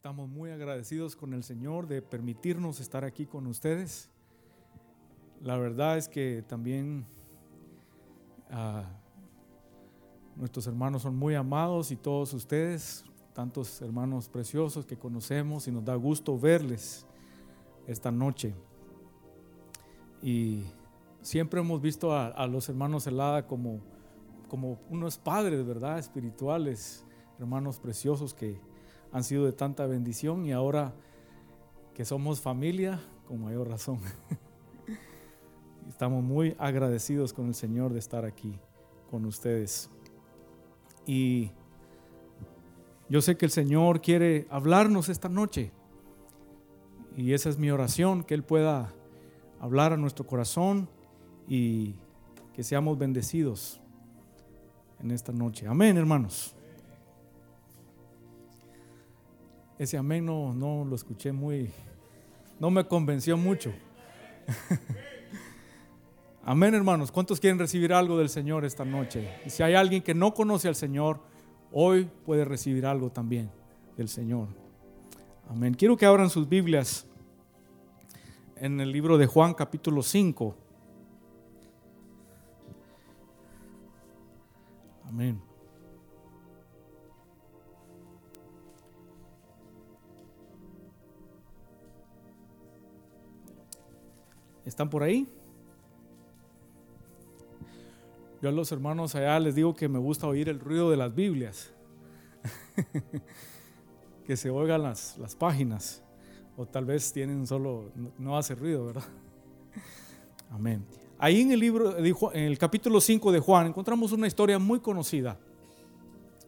Estamos muy agradecidos con el Señor de permitirnos estar aquí con ustedes. La verdad es que también ah, nuestros hermanos son muy amados y todos ustedes, tantos hermanos preciosos que conocemos y nos da gusto verles esta noche. Y siempre hemos visto a, los hermanos Helada como, como unos padres, ¿verdad? Espirituales, hermanos preciosos que han sido de tanta bendición y ahora que somos familia, con mayor razón. Estamos muy agradecidos con el Señor de estar aquí con ustedes. Y yo sé que el Señor quiere hablarnos esta noche. Y esa es mi oración, que Él pueda hablar a nuestro corazón y que seamos bendecidos en esta noche. Amén, hermanos. Ese amén no, no lo escuché muy, no me convenció mucho. amén, hermanos. ¿Cuántos quieren recibir algo del Señor esta noche? Y si hay alguien que no conoce al Señor, hoy puede recibir algo también del Señor. Amén. Quiero que abran sus Biblias en el libro de Juan capítulo 5. Amén. ¿Están por ahí? Yo a los hermanos allá les digo que me gusta oír el ruido de las Biblias. que se oigan las, las páginas. O tal vez tienen solo, no hace ruido, ¿verdad? Amén. Ahí en el libro, en el capítulo 5 de Juan, encontramos una historia muy conocida.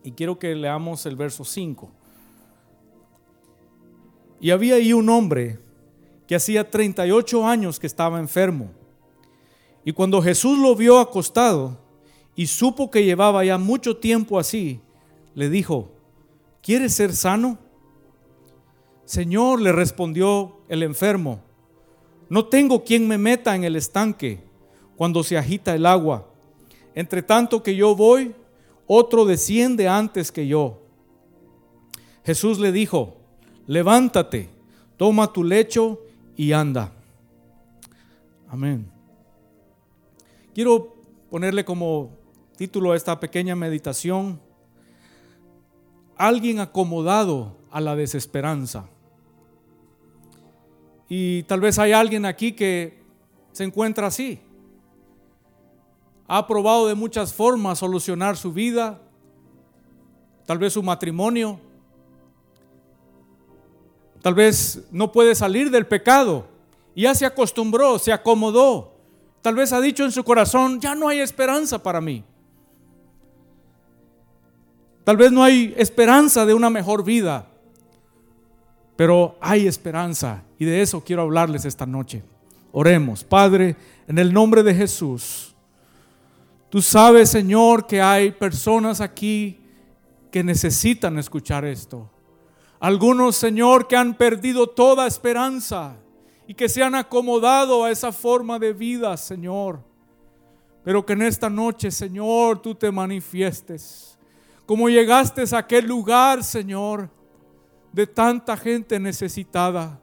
Y quiero que leamos el verso 5. Y había ahí un hombre que hacía 38 años que estaba enfermo. Y cuando Jesús lo vio acostado y supo que llevaba ya mucho tiempo así, le dijo, ¿quieres ser sano? Señor, le respondió el enfermo, no tengo quien me meta en el estanque cuando se agita el agua. Entre tanto que yo voy, otro desciende antes que yo. Jesús le dijo, levántate, toma tu lecho y anda. Amén. Quiero ponerle como título a esta pequeña meditación, alguien acomodado a la desesperanza. Y tal vez hay alguien aquí que se encuentra así. Ha probado de muchas formas solucionar su vida, tal vez su matrimonio, Tal vez no puede salir del pecado. Y ya se acostumbró, se acomodó. Tal vez ha dicho en su corazón, ya no hay esperanza para mí. Tal vez no hay esperanza de una mejor vida. Pero hay esperanza. Y de eso quiero hablarles esta noche. Oremos. Padre, en el nombre de Jesús. Tú sabes, Señor, que hay personas aquí que necesitan escuchar esto. Algunos, Señor, que han perdido toda esperanza y que se han acomodado a esa forma de vida, Señor. Pero que en esta noche, Señor, tú te manifiestes. Como llegaste a aquel lugar, Señor, de tanta gente necesitada.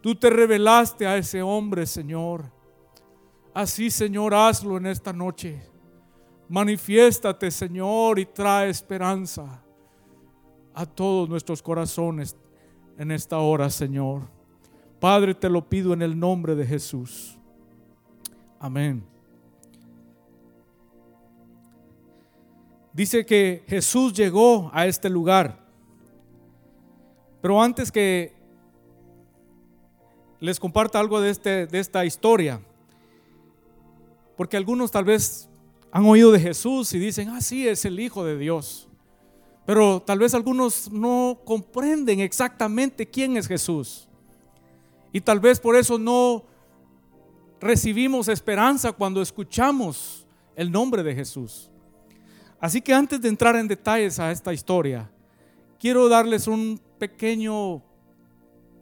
Tú te revelaste a ese hombre, Señor. Así, Señor, hazlo en esta noche. Manifiéstate, Señor, y trae esperanza a todos nuestros corazones en esta hora, Señor. Padre, te lo pido en el nombre de Jesús. Amén. Dice que Jesús llegó a este lugar. Pero antes que les comparta algo de, este, de esta historia, porque algunos tal vez han oído de Jesús y dicen, ah, sí, es el Hijo de Dios. Pero tal vez algunos no comprenden exactamente quién es Jesús. Y tal vez por eso no recibimos esperanza cuando escuchamos el nombre de Jesús. Así que antes de entrar en detalles a esta historia, quiero darles un pequeño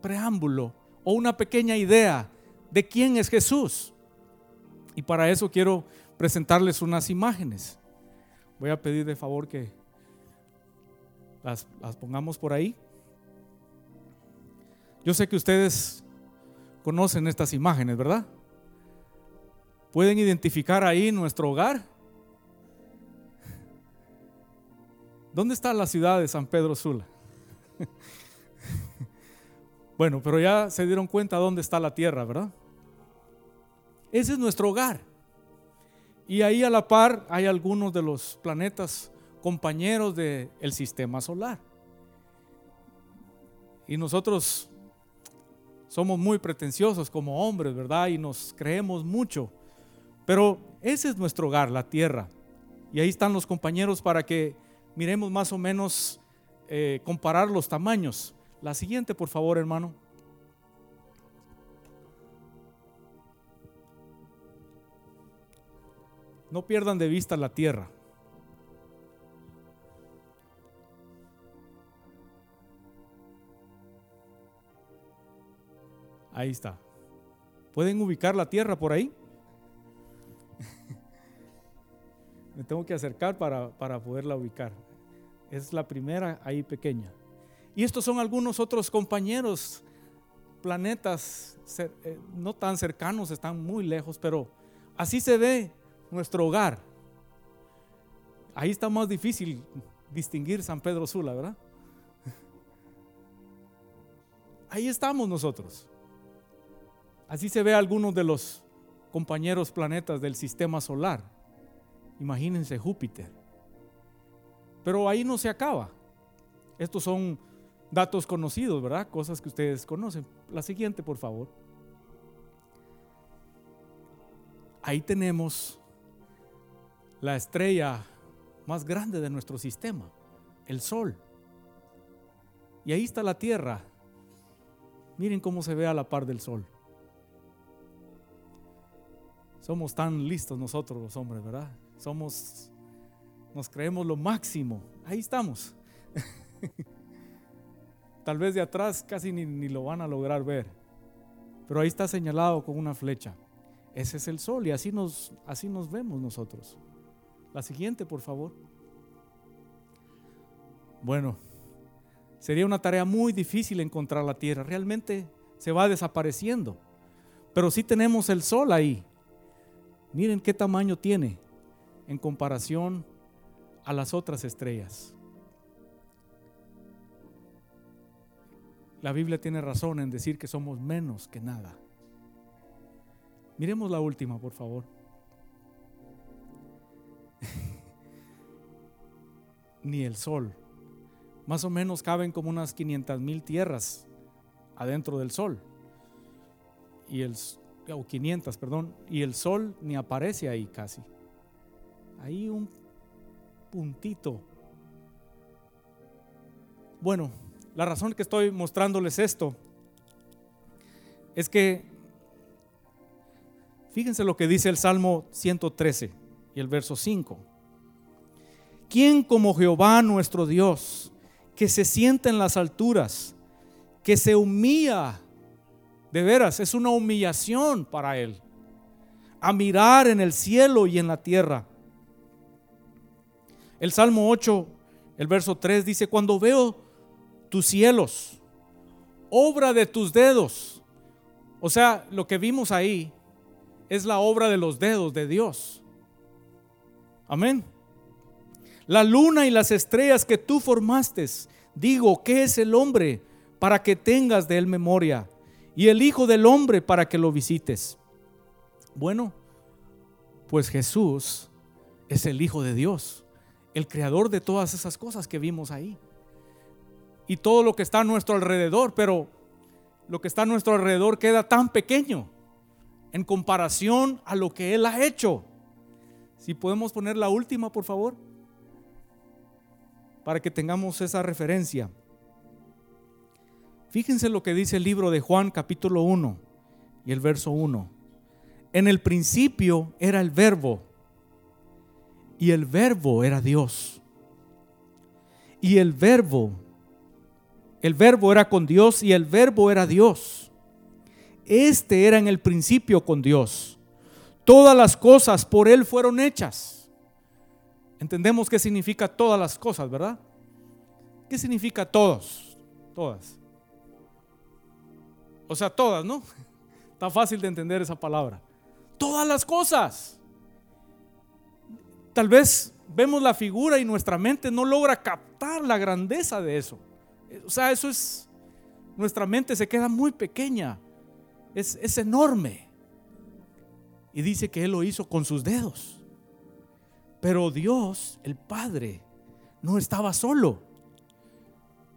preámbulo o una pequeña idea de quién es Jesús. Y para eso quiero presentarles unas imágenes. Voy a pedir de favor que las, pongamos por ahí. Yo sé que ustedes conocen estas imágenes, ¿verdad? ¿Pueden identificar ahí nuestro hogar? ¿Dónde está la ciudad de San Pedro Sula? bueno, pero ya se dieron cuenta dónde está la tierra, ¿verdad? Ese es nuestro hogar. Y ahí a la par hay algunos de los planetas compañeros del sistema solar. Y nosotros somos muy pretenciosos como hombres, ¿verdad? Y nos creemos mucho. Pero ese es nuestro hogar, la tierra. Y ahí están los compañeros para que miremos más o menos, eh, comparar los tamaños. La siguiente, por favor, hermano. No pierdan de vista la tierra. Ahí está. ¿Pueden ubicar la tierra por ahí? Me tengo que acercar para, para, poderla ubicar. Es la primera ahí pequeña. Y estos son algunos otros compañeros, planetas eh, no tan cercanos, están muy lejos, pero así se ve nuestro hogar. Ahí está más difícil distinguir San Pedro Sula, ¿verdad? Ahí estamos nosotros. Así se ve algunos de los compañeros planetas del sistema solar. Imagínense Júpiter. Pero ahí no se acaba. Estos son datos conocidos, ¿verdad? Cosas que ustedes conocen. La siguiente, por favor. Ahí tenemos la estrella más grande de nuestro sistema, el Sol. Y ahí está la Tierra. Miren cómo se ve a la par del Sol. Somos tan listos nosotros los hombres, ¿verdad? Somos, nos creemos lo máximo. Ahí estamos. Tal vez de atrás casi ni, lo van a lograr ver. Pero ahí está señalado con una flecha. Ese es el sol y así nos, así nos vemos nosotros. La siguiente, por favor. Bueno, sería una tarea muy difícil encontrar la Tierra. Realmente se va desapareciendo. Pero sí tenemos el Sol ahí. Miren qué tamaño tiene en comparación a las otras estrellas. La Biblia tiene razón en decir que somos menos que nada. Miremos la última, por favor. ni el sol. Más o menos caben como unas 500 mil tierras adentro del sol. Y el, o 500, perdón. Y el sol ni aparece ahí casi. Ahí un puntito. Bueno, la razón que estoy mostrándoles esto es que, fíjense lo que dice el Salmo 113 y el verso 5. ¿Quién como Jehová nuestro Dios, que se sienta en las alturas, que se humilla? De veras, es una humillación para Él. A mirar en el cielo y en la tierra. El Salmo 8, el verso 3 dice, cuando veo tus cielos, obra de tus dedos. O sea, lo que vimos ahí es la obra de los dedos de Dios. Amén la luna y las estrellas que tú formaste. Digo, ¿qué es el hombre para que tengas de él memoria? Y el Hijo del Hombre para que lo visites. Bueno, pues Jesús es el Hijo de Dios, el creador de todas esas cosas que vimos ahí. Y todo lo que está a nuestro alrededor, pero lo que está a nuestro alrededor queda tan pequeño en comparación a lo que Él ha hecho. Si podemos poner la última, por favor para que tengamos esa referencia. Fíjense lo que dice el libro de Juan capítulo 1 y el verso 1. En el principio era el verbo y el verbo era Dios. Y el verbo, el verbo era con Dios y el verbo era Dios. Este era en el principio con Dios. Todas las cosas por Él fueron hechas Entendemos qué significa todas las cosas, ¿verdad? ¿Qué significa todos? Todas. O sea, todas, ¿no? Está fácil de entender esa palabra. Todas las cosas. Tal vez vemos la figura y nuestra mente no logra captar la grandeza de eso. O sea, eso es, nuestra mente se queda muy pequeña. Es, es enorme. Y dice que Él lo hizo con sus dedos. Pero Dios, el Padre, no estaba solo.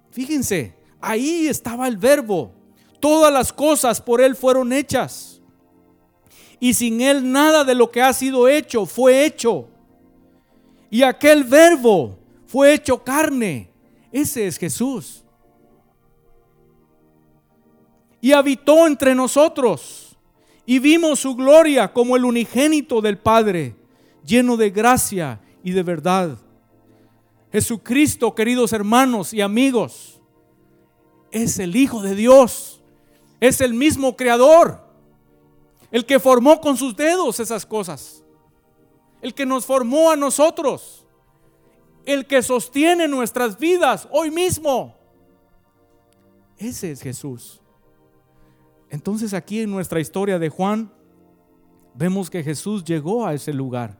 Fíjense, ahí estaba el verbo. Todas las cosas por Él fueron hechas. Y sin Él nada de lo que ha sido hecho fue hecho. Y aquel verbo fue hecho carne. Ese es Jesús. Y habitó entre nosotros. Y vimos su gloria como el unigénito del Padre, lleno de gracia y de verdad. Jesucristo, queridos hermanos y amigos, es el Hijo de Dios. Es el mismo Creador. El que formó con sus dedos esas cosas el que nos formó a nosotros, el que sostiene nuestras vidas hoy mismo. Ese es Jesús. Entonces aquí en nuestra historia de Juan vemos que Jesús llegó a ese lugar.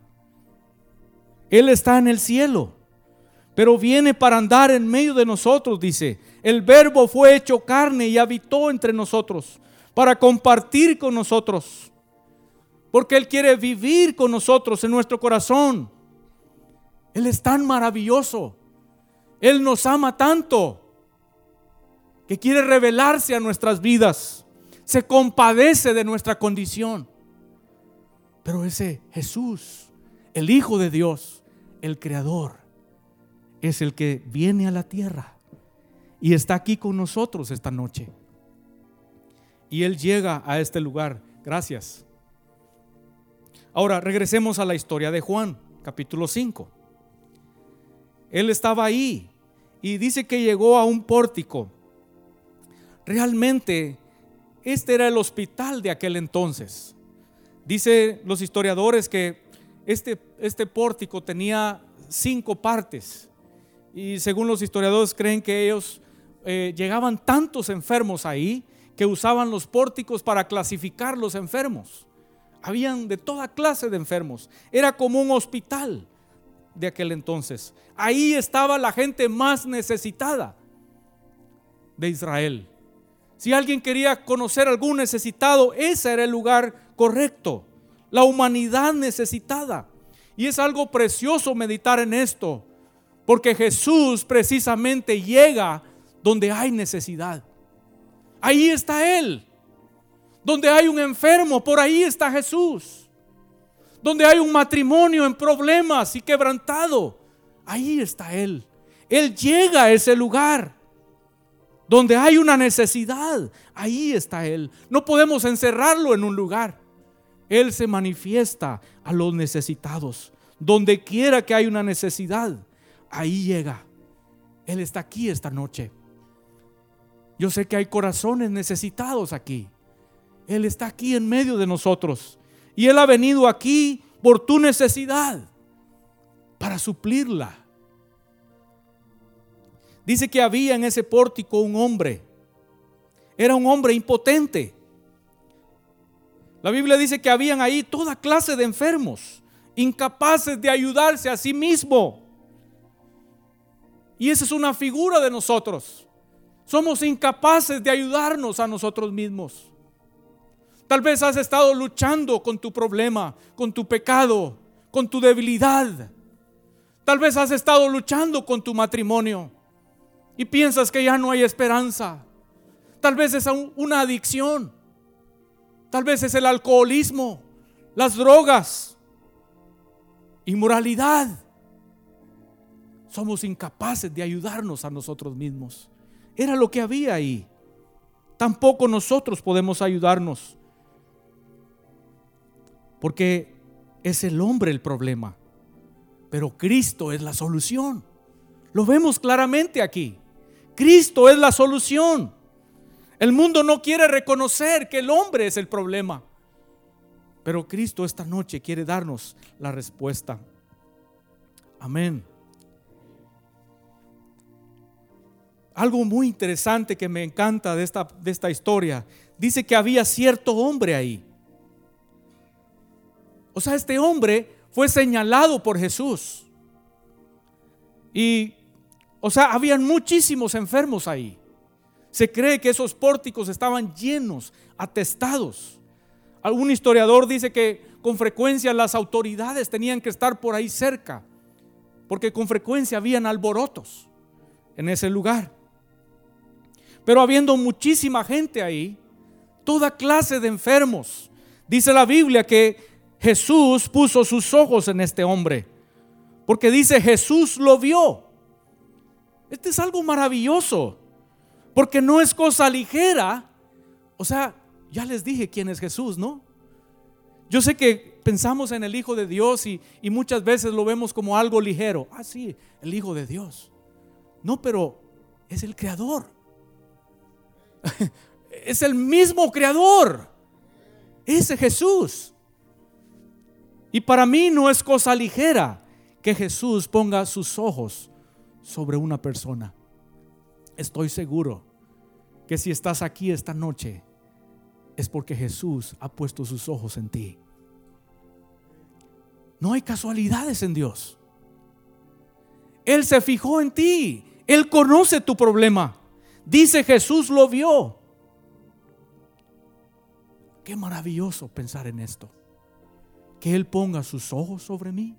Él está en el cielo, pero viene para andar en medio de nosotros, dice. El verbo fue hecho carne y habitó entre nosotros para compartir con nosotros. Porque Él quiere vivir con nosotros en nuestro corazón. Él es tan maravilloso. Él nos ama tanto que quiere revelarse a nuestras vidas. Se compadece de nuestra condición. Pero ese Jesús, el Hijo de Dios, el Creador, es el que viene a la tierra y está aquí con nosotros esta noche. Y Él llega a este lugar. Gracias. Ahora, regresemos a la historia de Juan, capítulo 5. Él estaba ahí y dice que llegó a un pórtico. Realmente, este era el hospital de aquel entonces. Dice los historiadores que este, este pórtico tenía cinco partes. Y según los historiadores creen que ellos eh, llegaban tantos enfermos ahí que usaban los pórticos para clasificar los enfermos. Habían de toda clase de enfermos. Era como un hospital de aquel entonces. Ahí estaba la gente más necesitada de Israel. Si alguien quería conocer algún necesitado, ese era el lugar correcto. La humanidad necesitada. Y es algo precioso meditar en esto, porque Jesús precisamente llega donde hay necesidad. Ahí está Él. Donde hay un enfermo, por ahí está Jesús. Donde hay un matrimonio en problemas y quebrantado, ahí está Él. Él llega a ese lugar. Donde hay una necesidad, ahí está Él. No podemos encerrarlo en un lugar. Él se manifiesta a los necesitados. Donde quiera que hay una necesidad, ahí llega. Él está aquí esta noche. Yo sé que hay corazones necesitados aquí. Él está aquí en medio de nosotros. Y Él ha venido aquí por tu necesidad, para suplirla. Dice que había en ese pórtico un hombre. Era un hombre impotente. La Biblia dice que habían ahí toda clase de enfermos, incapaces de ayudarse a sí mismo. Y esa es una figura de nosotros. Somos incapaces de ayudarnos a nosotros mismos. Tal vez has estado luchando con tu problema, con tu pecado, con tu debilidad. Tal vez has estado luchando con tu matrimonio y piensas que ya no hay esperanza. Tal vez es una adicción. Tal vez es el alcoholismo, las drogas, inmoralidad. Somos incapaces de ayudarnos a nosotros mismos. Era lo que había ahí. Tampoco nosotros podemos ayudarnos. Porque es el hombre el problema. Pero Cristo es la solución. Lo vemos claramente aquí. Cristo es la solución. El mundo no quiere reconocer que el hombre es el problema. Pero Cristo esta noche quiere darnos la respuesta. Amén. Algo muy interesante que me encanta de esta, de esta historia. Dice que había cierto hombre ahí. O sea, este hombre fue señalado por Jesús. Y, o sea, habían muchísimos enfermos ahí. Se cree que esos pórticos estaban llenos, atestados. Algún historiador dice que con frecuencia las autoridades tenían que estar por ahí cerca, porque con frecuencia habían alborotos en ese lugar. Pero habiendo muchísima gente ahí, toda clase de enfermos, dice la Biblia que Jesús puso sus ojos en este hombre, porque dice Jesús lo vio. Este es algo maravilloso, porque no es cosa ligera. O sea, ya les dije quién es Jesús, ¿no? Yo sé que pensamos en el Hijo de Dios y, muchas veces lo vemos como algo ligero. Ah, sí, el Hijo de Dios. No, pero es el Creador. es el mismo Creador. Ese Jesús. Y para mí no es cosa ligera que Jesús ponga sus ojos sobre una persona. Estoy seguro que si estás aquí esta noche, es porque Jesús ha puesto sus ojos en ti. No hay casualidades en Dios. Él se fijó en ti. Él conoce tu problema. Dice Jesús lo vio. Qué maravilloso pensar en esto. Que Él ponga sus ojos sobre mí.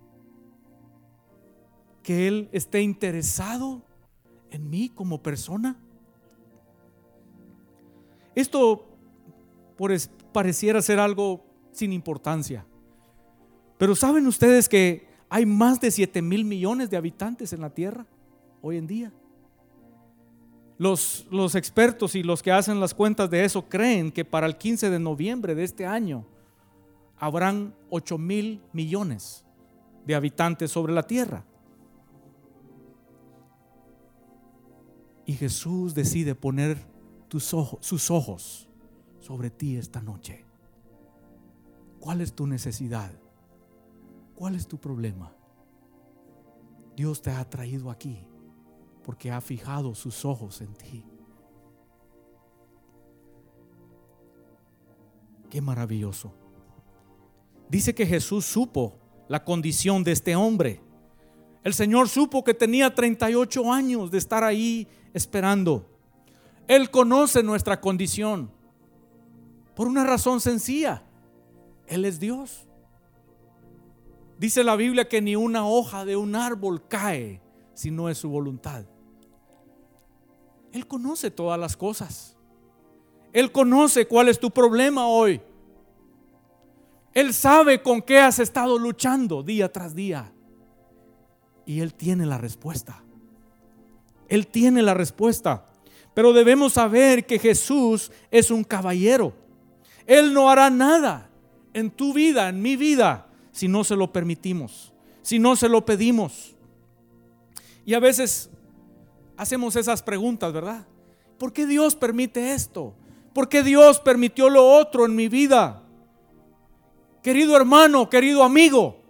Que Él esté interesado en mí como persona. Esto pareciera ser algo sin importancia. Pero ¿saben ustedes que hay más de 7 mil millones de habitantes en la Tierra hoy en día? Los, los, expertos y los que hacen las cuentas de eso creen que para el 15 de noviembre de este año habrán 8 mil millones de habitantes sobre la tierra. Y Jesús decide poner tus ojos, sus ojos sobre ti esta noche. ¿Cuál es tu necesidad? ¿Cuál es tu problema? Dios te ha traído aquí porque ha fijado sus ojos en ti. Qué maravilloso. Dice que Jesús supo la condición de este hombre. El Señor supo que tenía 38 años de estar ahí esperando. Él conoce nuestra condición. Por una razón sencilla. Él es Dios. Dice la Biblia que ni una hoja de un árbol cae si no es su voluntad. Él conoce todas las cosas. Él conoce cuál es tu problema hoy. Él sabe con qué has estado luchando día tras día. Y Él tiene la respuesta. Él tiene la respuesta. Pero debemos saber que Jesús es un caballero. Él no hará nada en tu vida, en mi vida, si no se lo permitimos, si no se lo pedimos. Y a veces hacemos esas preguntas, ¿verdad? ¿Por qué Dios permite esto? ¿Por qué Dios permitió lo otro en mi vida? Querido hermano, querido amigo,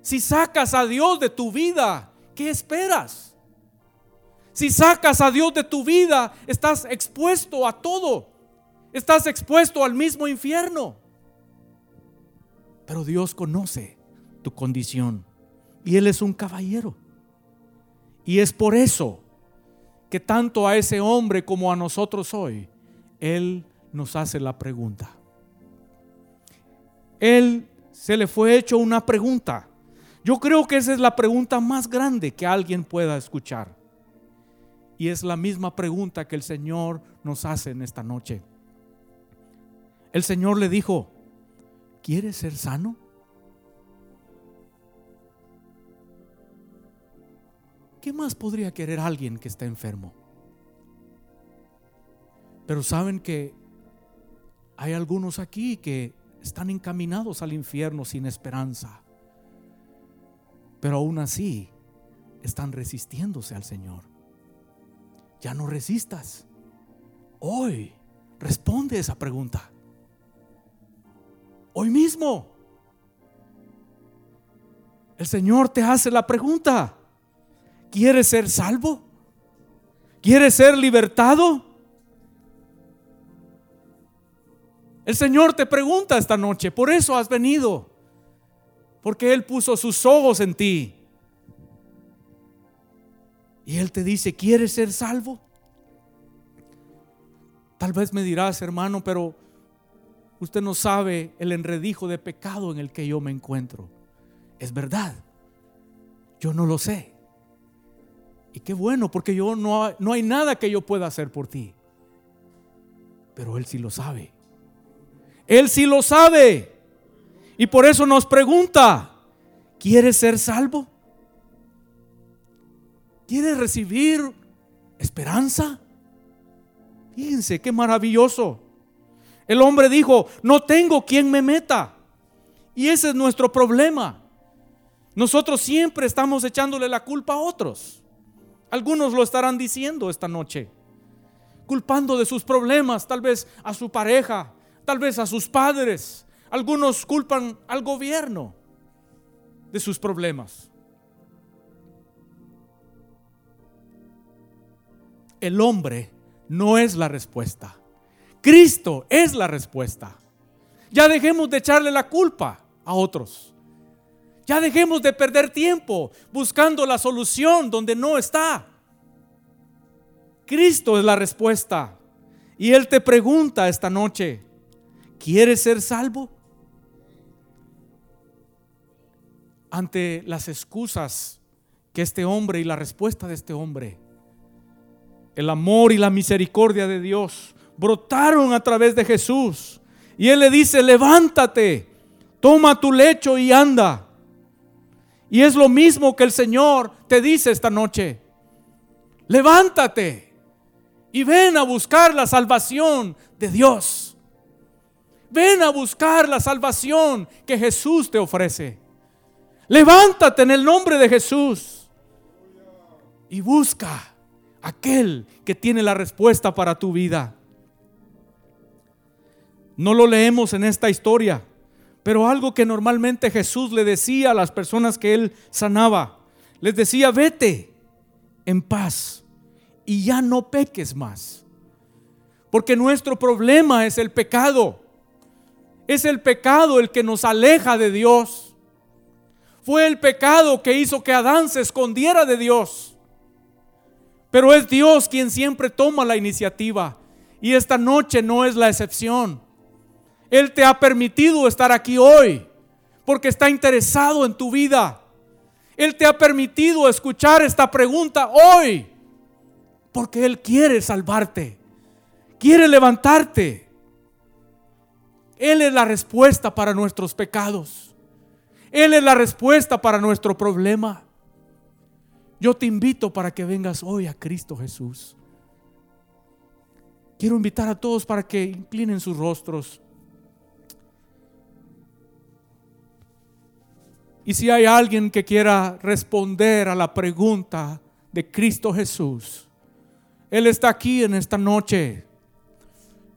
si sacas a Dios de tu vida, ¿qué esperas? Si sacas a Dios de tu vida, estás expuesto a todo estás expuesto al mismo infierno. Pero Dios conoce tu condición y Él es un caballero. Y es por eso que tanto a ese hombre como a nosotros hoy, Él nos hace la pregunta. Él se le fue hecho una pregunta. Yo creo que esa es la pregunta más grande que alguien pueda escuchar. Y es la misma pregunta que el Señor nos hace en esta noche. El Señor le dijo, ¿quieres ser sano? ¿Qué más podría querer alguien que está enfermo? Pero saben que hay algunos aquí que están encaminados al infierno sin esperanza. Pero aún así están resistiéndose al Señor. Ya no resistas. Hoy responde esa pregunta. Hoy mismo. El Señor te hace la pregunta. ¿Quieres ser salvo? ¿Quieres ser libertado? El Señor te pregunta esta noche, por eso has venido, porque Él puso sus ojos en ti. Y Él te dice, ¿quieres ser salvo? Tal vez me dirás, hermano, pero usted no sabe el enredijo de pecado en el que yo me encuentro. Es verdad, yo no lo sé. Y qué bueno, porque yo no, no hay nada que yo pueda hacer por ti. Pero Él sí lo sabe. Él sí lo sabe. Y por eso nos pregunta, ¿quieres ser salvo? ¿Quieres recibir esperanza? Fíjense, qué maravilloso. El hombre dijo, no tengo quien me meta. Y ese es nuestro problema. Nosotros siempre estamos echándole la culpa a otros. Algunos lo estarán diciendo esta noche, culpando de sus problemas, tal vez a su pareja, tal vez a sus padres. Algunos culpan al gobierno de sus problemas. El hombre no es la respuesta. Cristo es la respuesta. Ya dejemos de echarle la culpa a otros. Ya dejemos de perder tiempo buscando la solución donde no está. Cristo es la respuesta. Y Él te pregunta esta noche, ¿Quieres ser salvo? Ante las excusas que este hombre y la respuesta de este hombre, el amor y la misericordia de Dios brotaron a través de Jesús. Y Él le dice, levántate, toma tu lecho y anda. Y es lo mismo que el Señor te dice esta noche. Levántate y ven a buscar la salvación de Dios. Ven a buscar la salvación que Jesús te ofrece. Levántate en el nombre de Jesús y busca aquel que tiene la respuesta para tu vida. No lo leemos en esta historia, pero algo que normalmente Jesús le decía a las personas que él sanaba, les decía, vete en paz y ya no peques más. Porque nuestro problema es el pecado. Es el pecado el que nos aleja de Dios. Fue el pecado que hizo que Adán se escondiera de Dios. Pero es Dios quien siempre toma la iniciativa. Y esta noche no es la excepción. Él te ha permitido estar aquí hoy porque está interesado en tu vida. Él te ha permitido escuchar esta pregunta hoy porque Él quiere salvarte. Quiere levantarte. Él es la respuesta para nuestros pecados. Él es la respuesta para nuestro problema. Yo te invito para que vengas hoy a Cristo Jesús. Quiero invitar a todos para que inclinen sus rostros. Y si hay alguien que quiera responder a la pregunta de Cristo Jesús, Él está aquí en esta noche.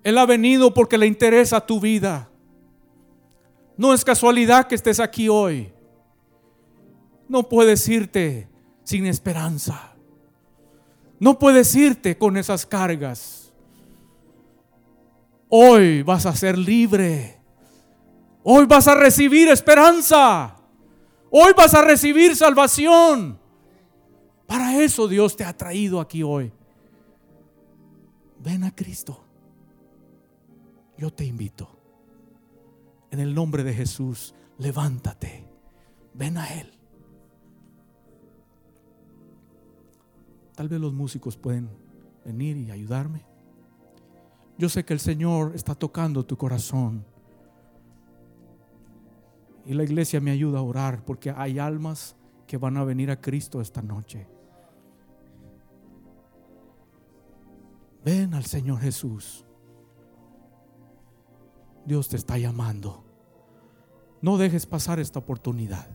Él ha venido porque le interesa tu vida. No es casualidad que estés aquí hoy. No puedes irte sin esperanza. No puedes irte con esas cargas. Hoy vas a ser libre. Hoy vas a recibir esperanza. Hoy vas a recibir salvación. Para eso Dios te ha traído aquí hoy. Ven a Cristo yo te invito, en el nombre de Jesús, levántate, ven a Él. Tal vez los músicos pueden venir y ayudarme. Yo sé que el Señor está tocando tu corazón. Y la iglesia me ayuda a orar porque hay almas que van a venir a Cristo esta noche. Ven al Señor Jesús. Dios te está llamando. No dejes pasar esta oportunidad.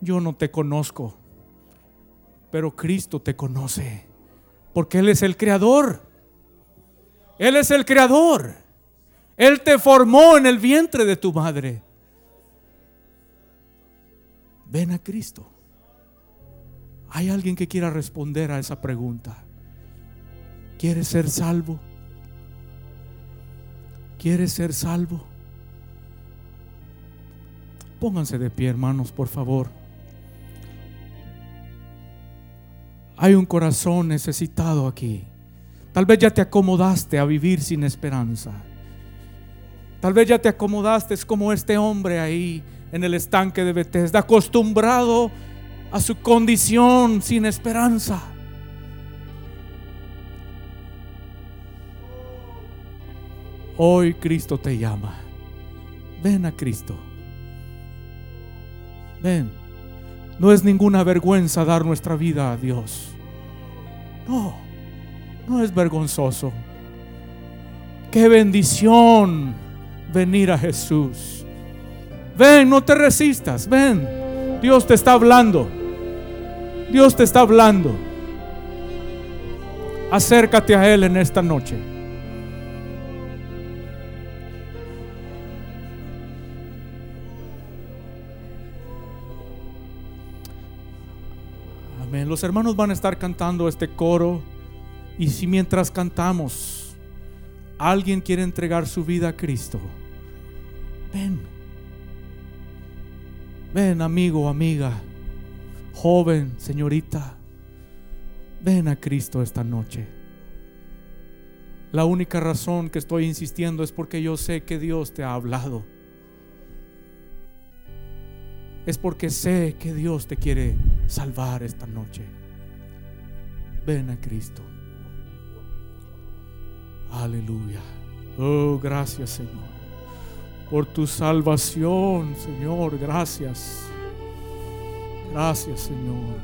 Yo no te conozco, pero Cristo te conoce, porque Él es el creador. Él es el creador. Él te formó en el vientre de tu madre. Ven a Cristo. ¿Hay alguien que quiera responder a esa pregunta? ¿Quieres ser salvo? ¿Quieres ser salvo? Pónganse de pie, hermanos, por favor. Hay un corazón necesitado aquí. Tal vez ya te acomodaste a vivir sin esperanza. Tal vez ya te acomodaste como este hombre ahí en el estanque de Bethesda, acostumbrado a su condición sin esperanza. Hoy Cristo te llama. Ven a Cristo. Ven. No es ninguna vergüenza dar nuestra vida a Dios. No, no es vergonzoso. Qué bendición venir a Jesús. Ven, no te resistas, ven. Dios te está hablando. Dios te está hablando. Acércate a Él en esta noche. Amén. Los hermanos van a estar cantando este coro. Y si mientras cantamos, alguien quiere entregar su vida a Cristo, ven. Ven, amigo, amiga, joven, señorita. Ven a Cristo esta noche. La única razón que estoy insistiendo es porque yo sé que Dios te ha hablado. Es porque sé que Dios te quiere salvar esta noche. Ven a Cristo. Aleluya. Oh, gracias Señor. Por tu salvación, Señor. Gracias. Gracias, Señor.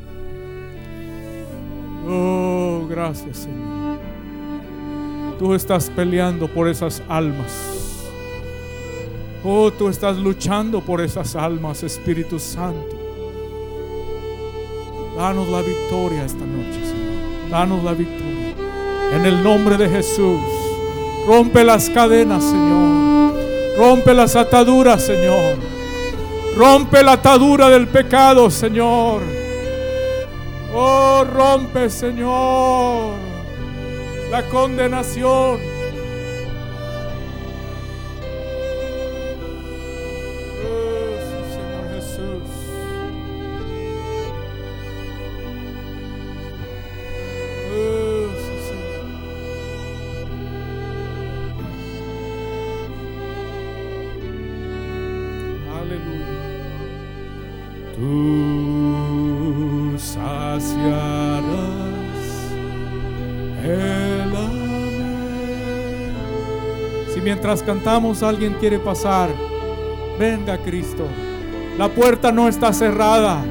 Oh, gracias, Señor. Tú estás peleando por esas almas. Oh, tú estás luchando por esas almas, Espíritu Santo. Danos la victoria esta noche, Señor. Danos la victoria. En el nombre de Jesús. Rompe las cadenas, Señor. Rompe las ataduras, Señor. Rompe la atadura del pecado, Señor. Oh, rompe, Señor, la condenación. Tú saciarás el hambre. Si mientras cantamos alguien quiere pasar, venga Cristo. La puerta no está cerrada.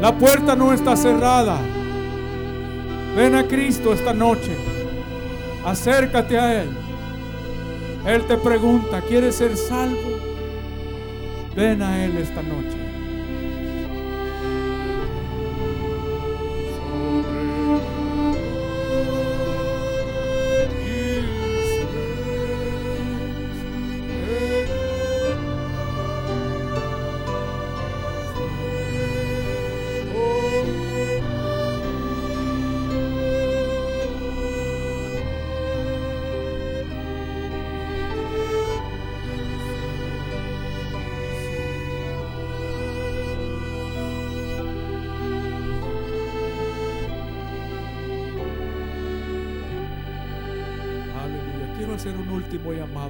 La puerta no está cerrada. Ven a Cristo esta noche. Acércate a Él. Él te pregunta, ¿quieres ser salvo? Ven a Él esta noche.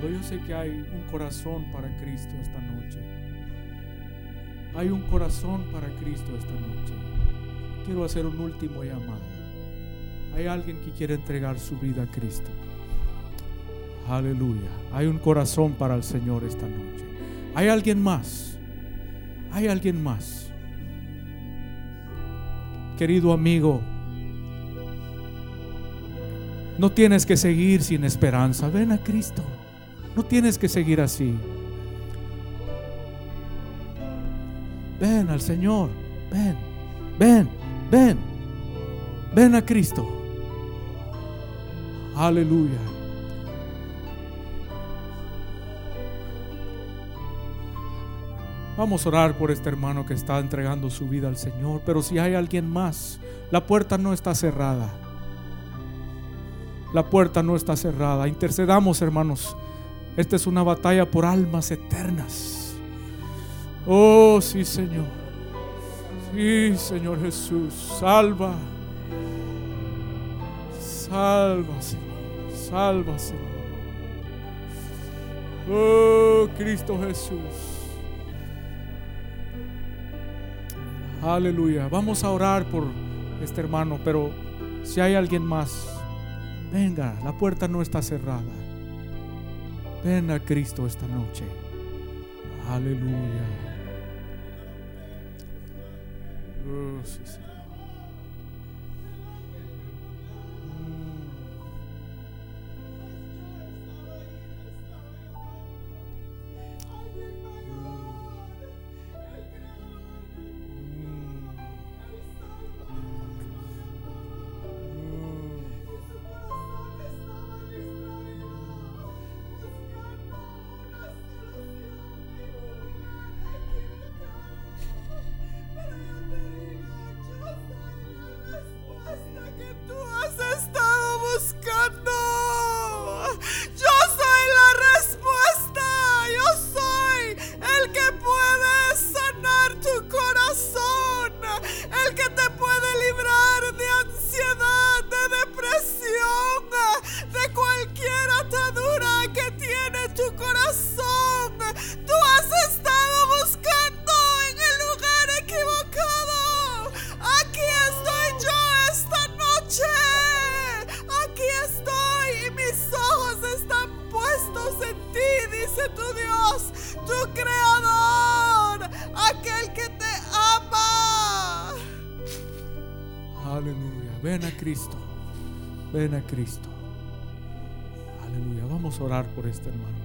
Yo sé que hay un corazón para Cristo esta noche. Hay un corazón para Cristo esta noche. Quiero hacer un último llamado. Hay alguien que quiere entregar su vida a Cristo. Aleluya. Hay un corazón para el Señor esta noche. Hay alguien más. Hay alguien más. Querido amigo, no tienes que seguir sin esperanza. Ven a Cristo. No tienes que seguir así. Ven al Señor. Ven, ven, ven. Ven a Cristo. Aleluya. Vamos a orar por este hermano que está entregando su vida al Señor. Pero si hay alguien más, la puerta no está cerrada. La puerta no está cerrada. Intercedamos, hermanos. Esta es una batalla por almas eternas. Oh, sí, Señor. Sí, Señor Jesús. Salva. Salva, Señor. Salva, Señor. Oh, Cristo Jesús. Aleluya. Vamos a orar por este hermano, pero si hay alguien más, venga, la puerta no está cerrada. Ven a Cristo esta noche. Aleluya. Oh, sí, Señor. Ven a Cristo. Aleluya. Vamos a orar por este hermano.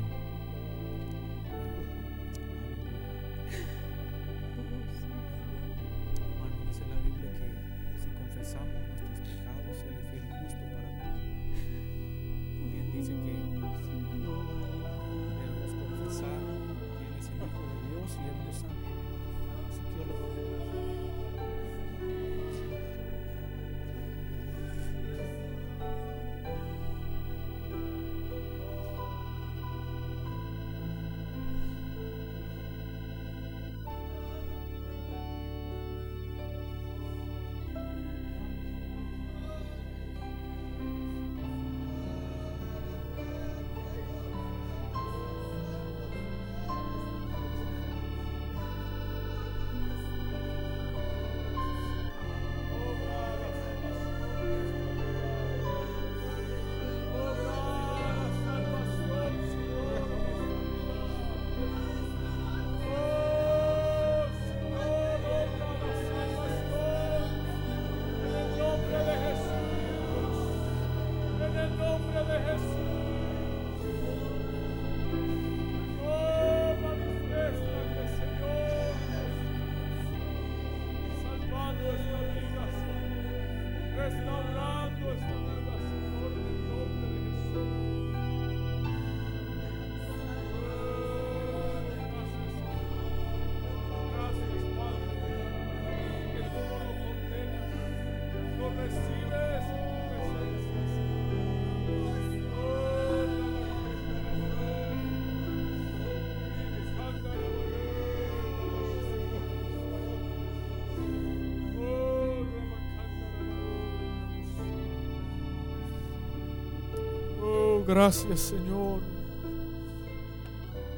Gracias, Señor.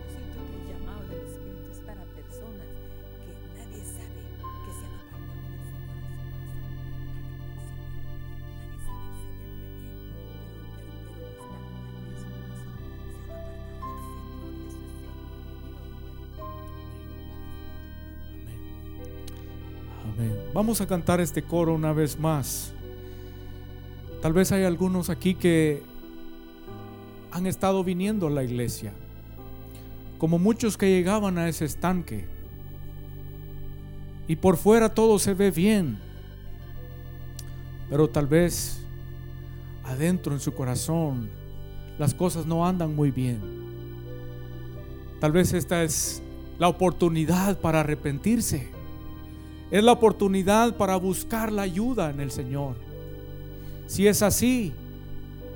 Siento que el llamado del Espíritu es para personas que nadie sabe que se han apartado del Señor en su corazón. Amén. Vamos a cantar este coro una vez más. Tal vez hay algunos aquí que han estado viniendo a la iglesia, como muchos que llegaban a ese estanque. Y por fuera todo se ve bien, pero tal vez adentro en su corazón las cosas no andan muy bien. Tal vez esta es la oportunidad para arrepentirse. Es la oportunidad para buscar la ayuda en el Señor. Si es así,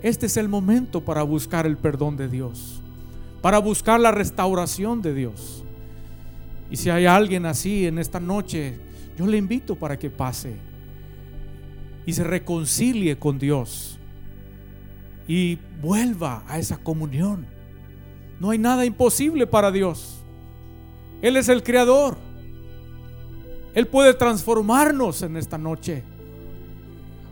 este es el momento para buscar el perdón de Dios, para buscar la restauración de Dios. Y si hay alguien así en esta noche, yo le invito para que pase y se reconcilie con Dios y vuelva a esa comunión. No hay nada imposible para Dios. Él es el creador. Él puede transformarnos en esta noche.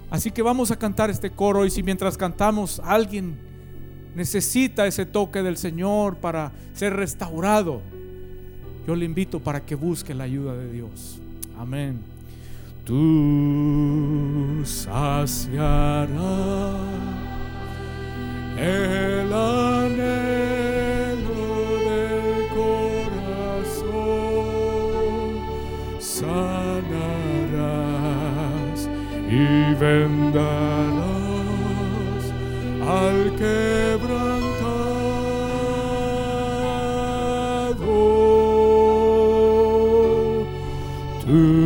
Así que vamos a cantar este coro y si mientras cantamos alguien necesita ese toque del Señor para ser restaurado, yo le invito para que busque la ayuda de Dios. Amén. Tú saciarás el anhelo y vendarás al quebrantado. Tú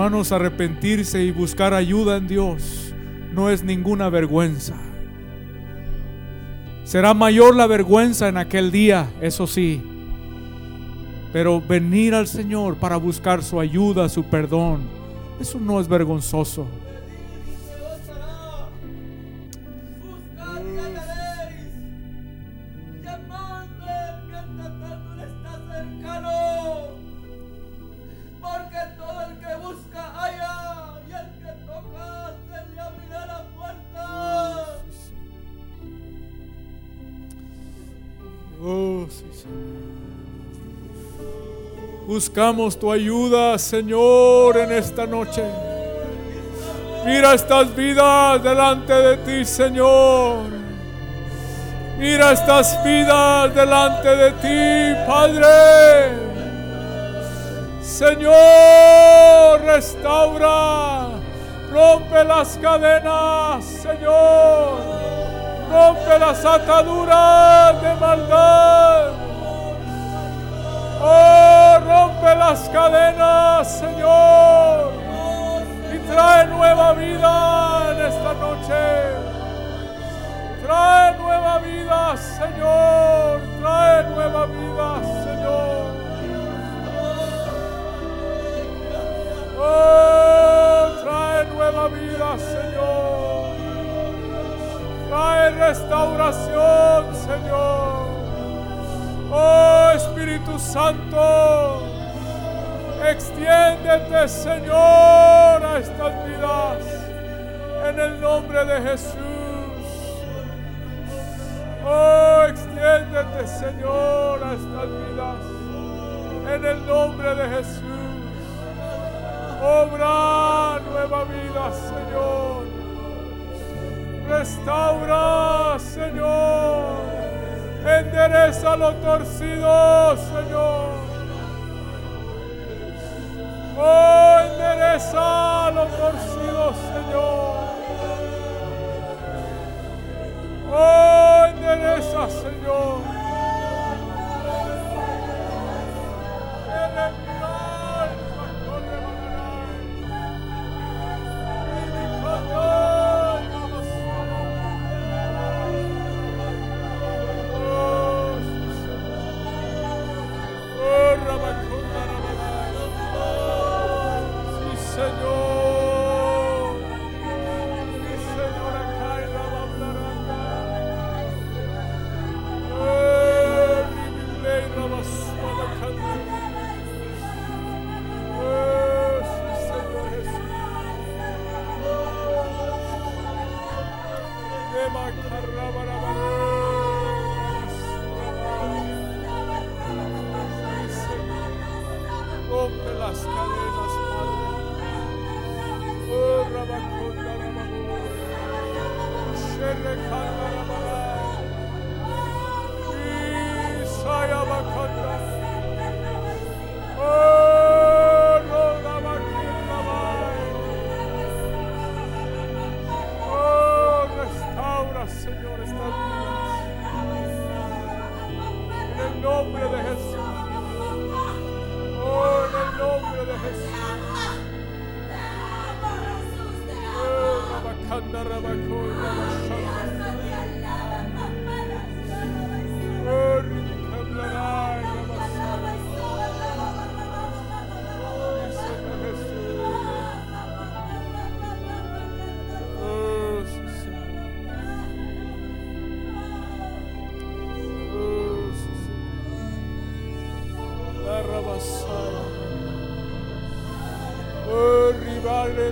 Hermanos, arrepentirse y buscar ayuda en Dios no es ninguna vergüenza. Será mayor la vergüenza en aquel día, eso sí. Pero venir al Señor para buscar su ayuda, su perdón, eso no es vergonzoso. Buscamos tu ayuda, Señor, en esta noche. Mira estas vidas delante de ti, Señor. Mira estas vidas delante de ti, Padre. Señor, restaura. Rompe las cadenas, Señor. Rompe las ataduras de maldad. Oh, rompe las cadenas, Señor. Y trae nueva vida en esta noche. Trae nueva vida, Señor. Trae nueva vida, Señor. Oh, trae nueva vida, Señor. Trae restauración, Señor. Oh Espíritu Santo, extiéndete, Señor, a estas vidas. En el nombre de Jesús. Oh, extiéndete, Señor, a estas vidas. En el nombre de Jesús. Obra nueva vida, Señor. Restaura, Señor. Endereza lo torcido, lo torcido, Señor. Oh, endereza, Señor.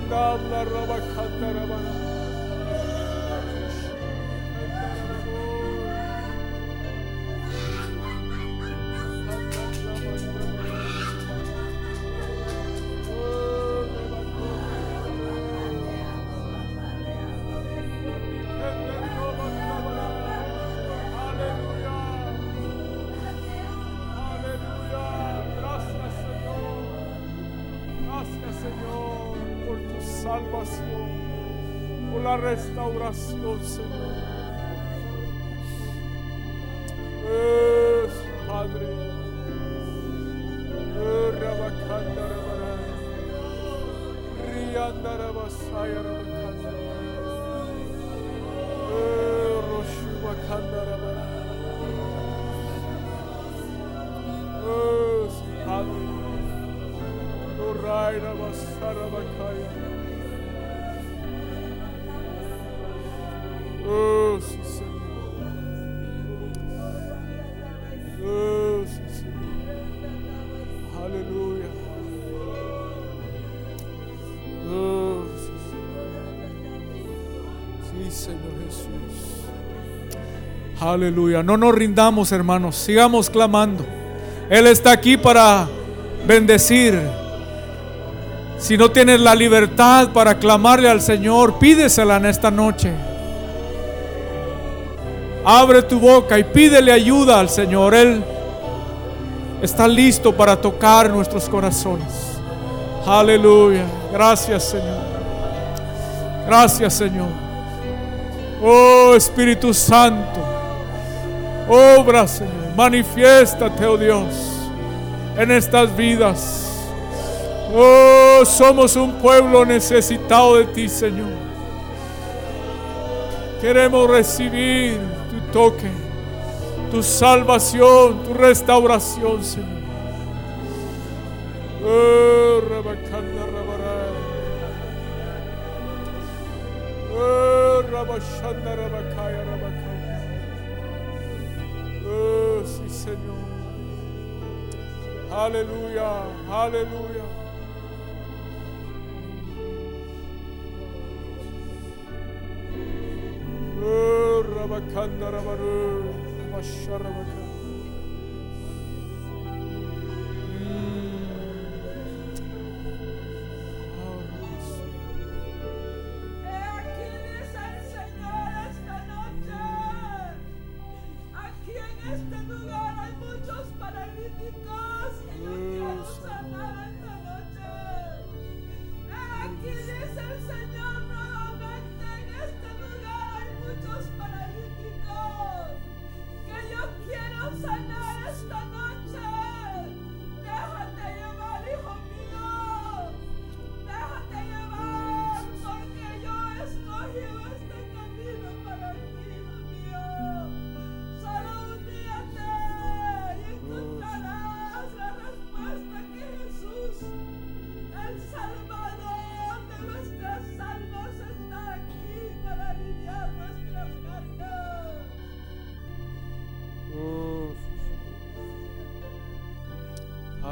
Şanda Allah Rabba Kanda Aleluya. No nos rindamos, hermanos. Sigamos clamando. Él está aquí para bendecir. Si no tienes la libertad para clamarle al Señor, pídesela en esta noche. Abre tu boca y pídele ayuda al Señor. Él está listo para tocar nuestros corazones. Aleluya. Gracias, Señor. Gracias, Señor. Oh Espíritu Santo. Obra, Señor. Manifiéstate, oh Dios, en estas vidas. Oh, somos un pueblo necesitado de ti, Señor. Queremos recibir tu toque, tu salvación, tu restauración, Señor. Oh, Rabacanda, Rabarai. Oh, Rabashanda, Rabakaya. Oh, sí, Señor. Aleluya, aleluya. Oh, Rabakanda, Rabaru, Rabasharabaka. He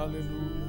Aleluya.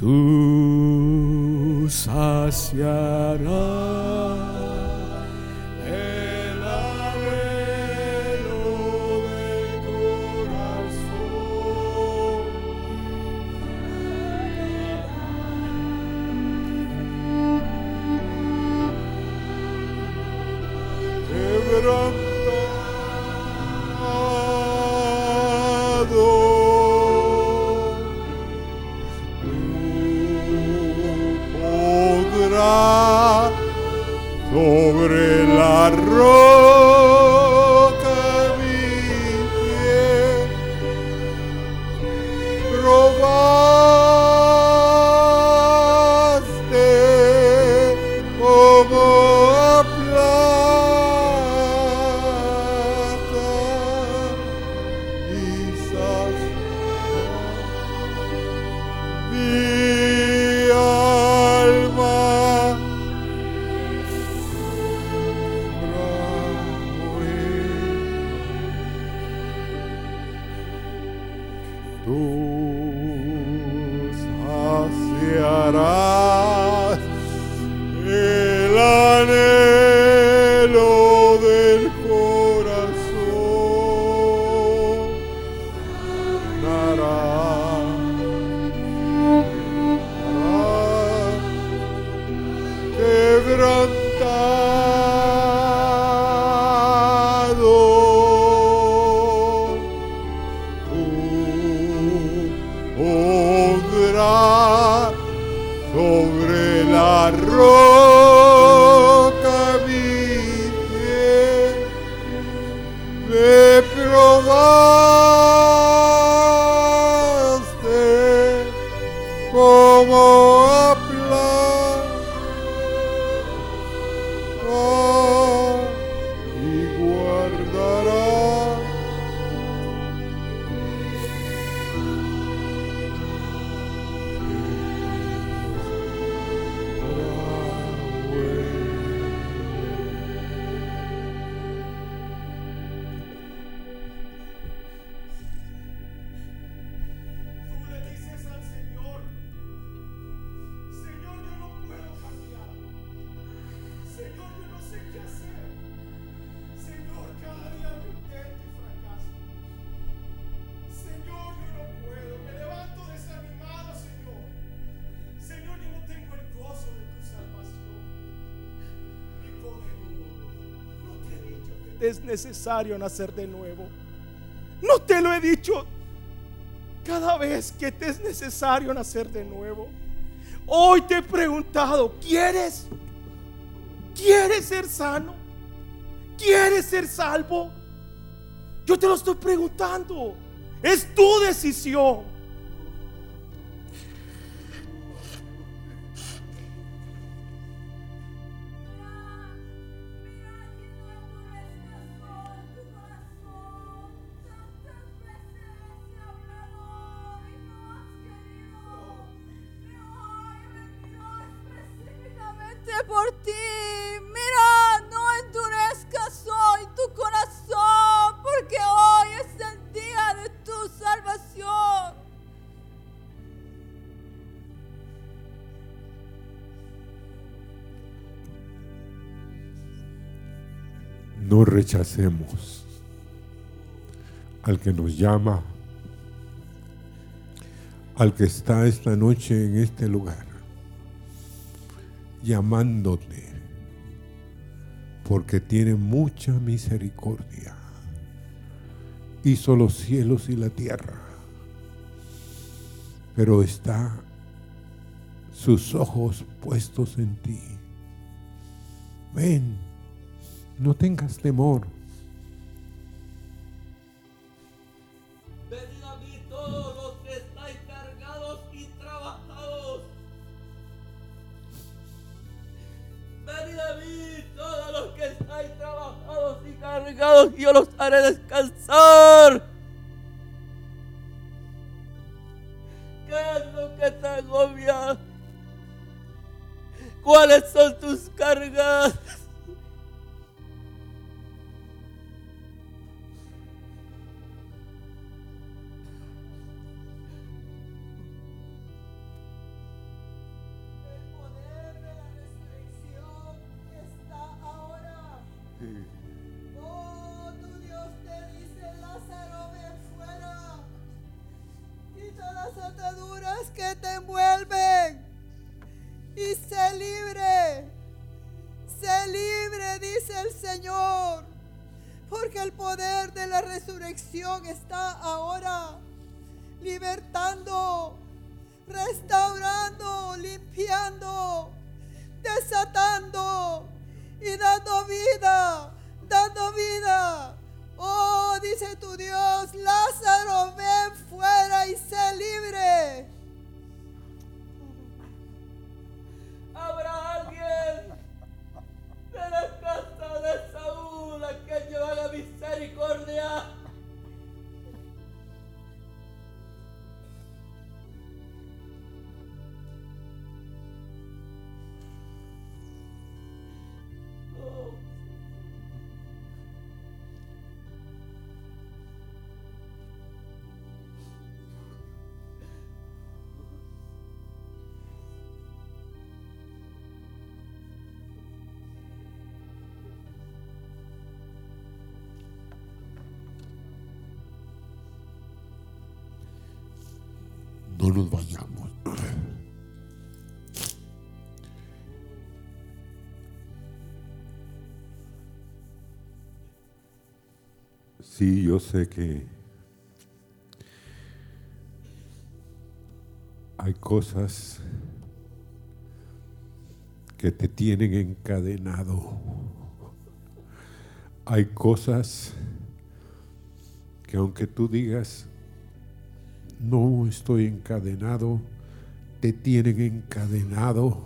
Tú es necesario nacer de nuevo. No te lo he dicho cada vez que te es necesario nacer de nuevo. Hoy te he preguntado, ¿quieres? ¿Quieres ser sano? ¿Quieres ser salvo? Yo te lo estoy preguntando. Es tu decisión. Rechacemos al que nos llama, al que está esta noche en este lugar, llamándote, porque tiene mucha misericordia. Hizo los cielos y la tierra, pero está sus ojos puestos en ti. Ven, no tengas temor. Venid a mí todos los que estáis cargados y trabajados. Venid a mí todos los que estáis trabajados y cargados y yo los haré descansar. ¿Qué es lo que te agobia? ¿Cuáles son tus cargas? No nos vayamos. Sí, yo sé que hay cosas que te tienen encadenado. Hay cosas que aunque tú digas, no estoy encadenado, te tienen encadenado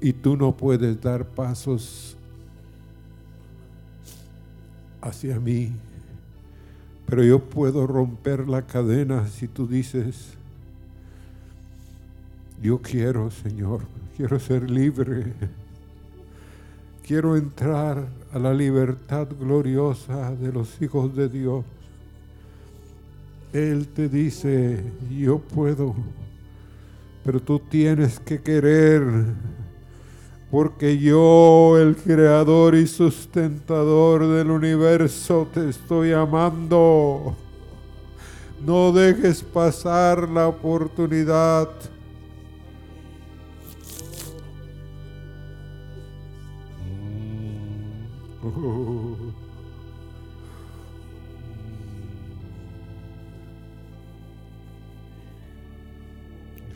y tú no puedes dar pasos hacia mí. Pero yo puedo romper la cadena si tú dices, yo quiero, Señor, quiero ser libre. Quiero entrar a la libertad gloriosa de los hijos de Dios. Él te dice, yo puedo, pero tú tienes que querer, porque yo, el creador y sustentador del universo, te estoy amando. No dejes pasar la oportunidad. Oh.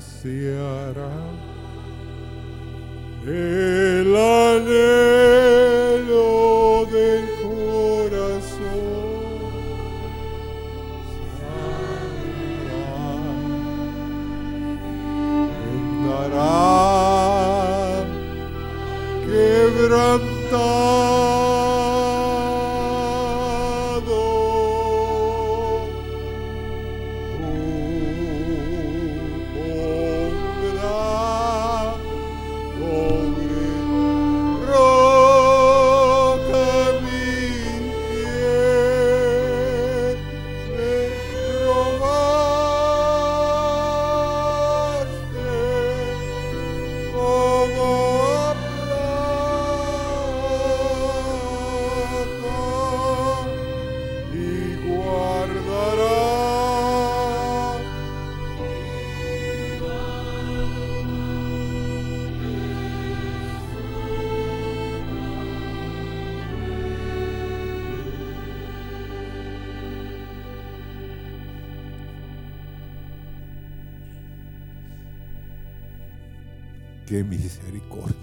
saciarás Qué misericordia.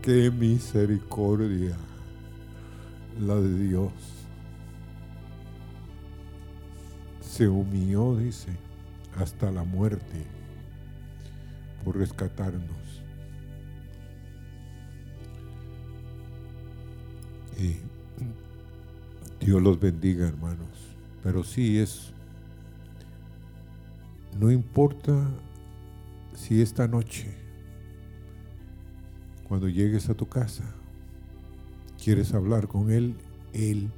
Qué misericordia la de Dios. Se humilló, dice, hasta la muerte por rescatarnos. Y Dios los bendiga, hermanos. Pero sí es, no importa si esta noche, cuando llegues a tu casa, quieres hablar con Él, Él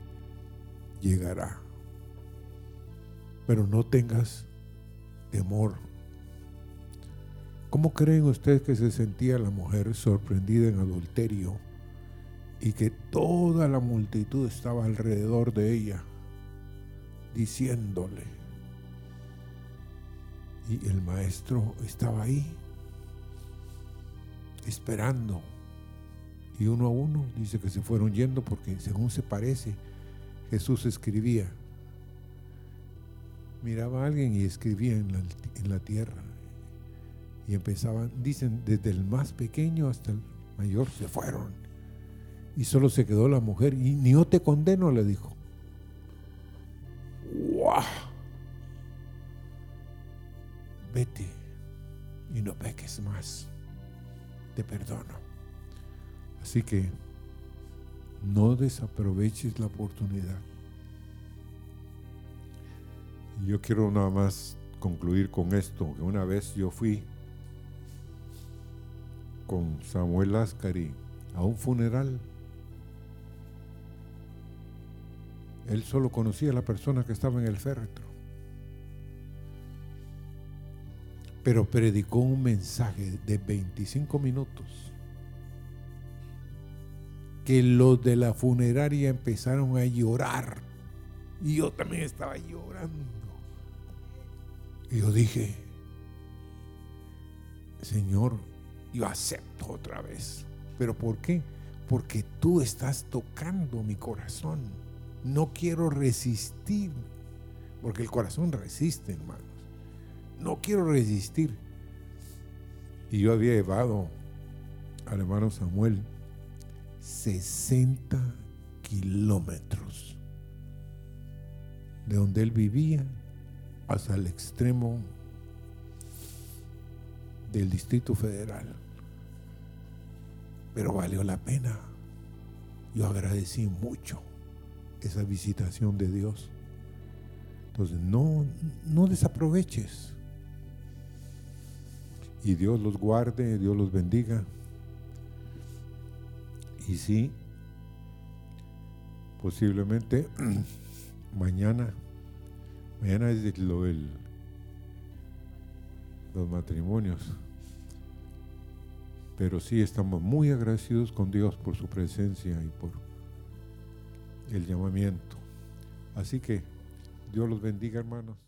llegará. Pero no tengas temor. ¿Cómo creen ustedes que se sentía la mujer sorprendida en adulterio y que toda la multitud estaba alrededor de ella diciéndole? Y el maestro estaba ahí, esperando. Y uno a uno dice que se fueron yendo porque según se parece, Jesús escribía. Miraba a alguien y escribía en la, tierra. Y empezaban, dicen, desde el más pequeño hasta el mayor se fueron. Y solo se quedó la mujer. Y ni yo te condeno, le dijo. ¡Wow! Vete y no peques más. Te perdono. Así que no desaproveches la oportunidad. Yo quiero nada más concluir con esto, que una vez yo fui con Samuel Ascari a un funeral. Él solo conocía a la persona que estaba en el féretro. Pero predicó un mensaje de 25 minutos que los de la funeraria empezaron a llorar. Y yo también estaba llorando. Y yo dije, Señor, yo acepto otra vez. ¿Pero por qué? Porque tú estás tocando mi corazón. No quiero resistir. Porque el corazón resiste, hermanos. No quiero resistir. Y yo había llevado al hermano Samuel 60 kilómetros de donde él vivía hasta el extremo del Distrito Federal. Pero valió la pena. Yo agradecí mucho esa visitación de Dios. Entonces, no, no desaproveches. Y Dios los guarde, Dios los bendiga. Y sí, posiblemente mañana, mañana es lo del los matrimonios. Pero sí estamos muy agradecidos con Dios por su presencia y por el llamamiento. Así que Dios los bendiga, hermanos.